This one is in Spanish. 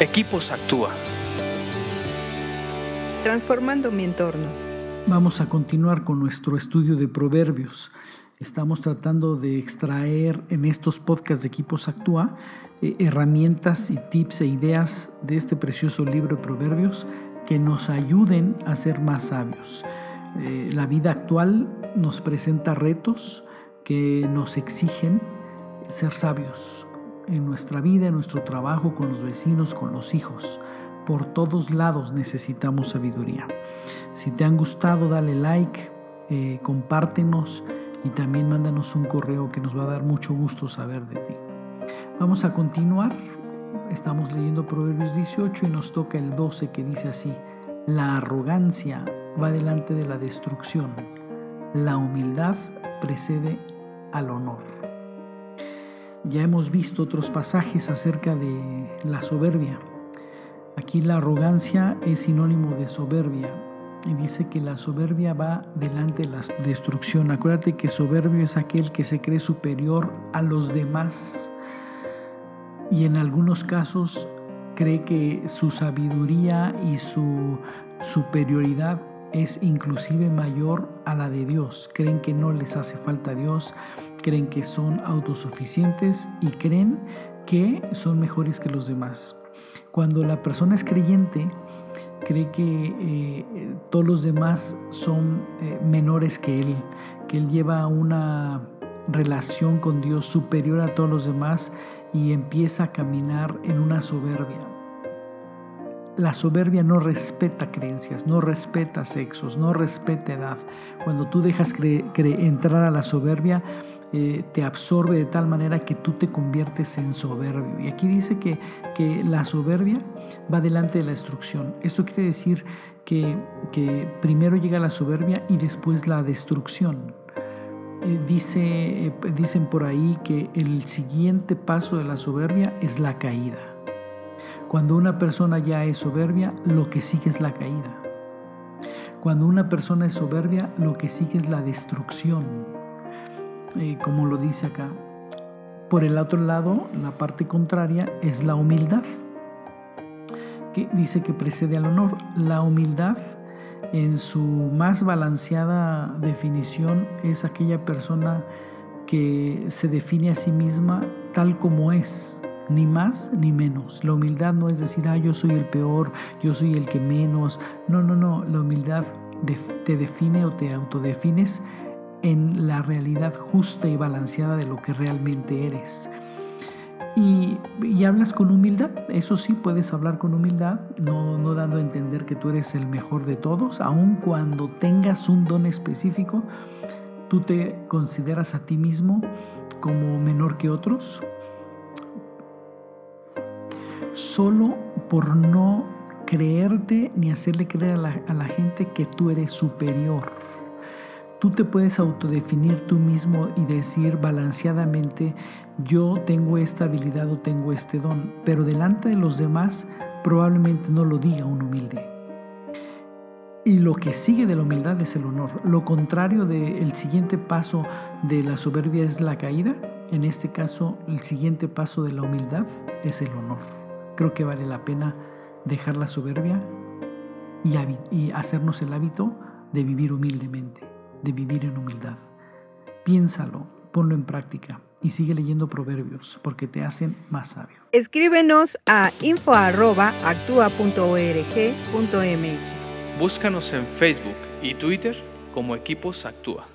Equipos Actúa. Transformando mi entorno. Vamos a continuar con nuestro estudio de proverbios. Estamos tratando de extraer en estos podcasts de Equipos Actúa eh, herramientas y tips e ideas de este precioso libro de proverbios que nos ayuden a ser más sabios. Eh, la vida actual nos presenta retos que nos exigen ser sabios, en nuestra vida, en nuestro trabajo, con los vecinos, con los hijos. Por todos lados necesitamos sabiduría. Si te han gustado, dale like, eh, compártenos y también mándanos un correo que nos va a dar mucho gusto saber de ti. Vamos a continuar. Estamos leyendo Proverbios 18 y nos toca el 12 que dice así, la arrogancia va delante de la destrucción, la humildad precede al honor. Ya hemos visto otros pasajes acerca de la soberbia. Aquí la arrogancia es sinónimo de soberbia. Y dice que la soberbia va delante de la destrucción. Acuérdate que soberbio es aquel que se cree superior a los demás. Y en algunos casos cree que su sabiduría y su superioridad es inclusive mayor a la de Dios. Creen que no les hace falta Dios, creen que son autosuficientes y creen que son mejores que los demás. Cuando la persona es creyente, cree que eh, todos los demás son eh, menores que él, que él lleva una relación con Dios superior a todos los demás y empieza a caminar en una soberbia. La soberbia no respeta creencias, no respeta sexos, no respeta edad. Cuando tú dejas entrar a la soberbia, eh, te absorbe de tal manera que tú te conviertes en soberbio. Y aquí dice que, que la soberbia va delante de la destrucción. Esto quiere decir que, que primero llega la soberbia y después la destrucción. Eh, dice, eh, dicen por ahí que el siguiente paso de la soberbia es la caída. Cuando una persona ya es soberbia, lo que sigue es la caída. Cuando una persona es soberbia, lo que sigue es la destrucción. Como lo dice acá. Por el otro lado, la parte contraria es la humildad, que dice que precede al honor. La humildad, en su más balanceada definición, es aquella persona que se define a sí misma tal como es, ni más ni menos. La humildad no es decir, ah, yo soy el peor, yo soy el que menos. No, no, no. La humildad te define o te autodefines en la realidad justa y balanceada de lo que realmente eres. Y, hablas con humildad, eso sí, puedes hablar con humildad, no, no dando a entender que tú eres el mejor de todos, aun cuando tengas un don específico, tú te consideras a ti mismo como menor que otros, solo por no creerte ni hacerle creer a la, gente que tú eres superior. Tú te puedes autodefinir tú mismo y decir balanceadamente, yo tengo esta habilidad o tengo este don, pero delante de los demás probablemente no lo diga un humilde. Y lo que sigue de la humildad es el honor. Lo contrario del siguiente paso de la soberbia es la caída. En este caso, el siguiente paso de la humildad es el honor. Creo que vale la pena dejar la soberbia y, hacernos el hábito de vivir humildemente, de vivir en humildad. Piénsalo, ponlo en práctica y sigue leyendo proverbios porque te hacen más sabio. Escríbenos a info.actua.org.mx. Búscanos en Facebook y Twitter como Equipos Actúa.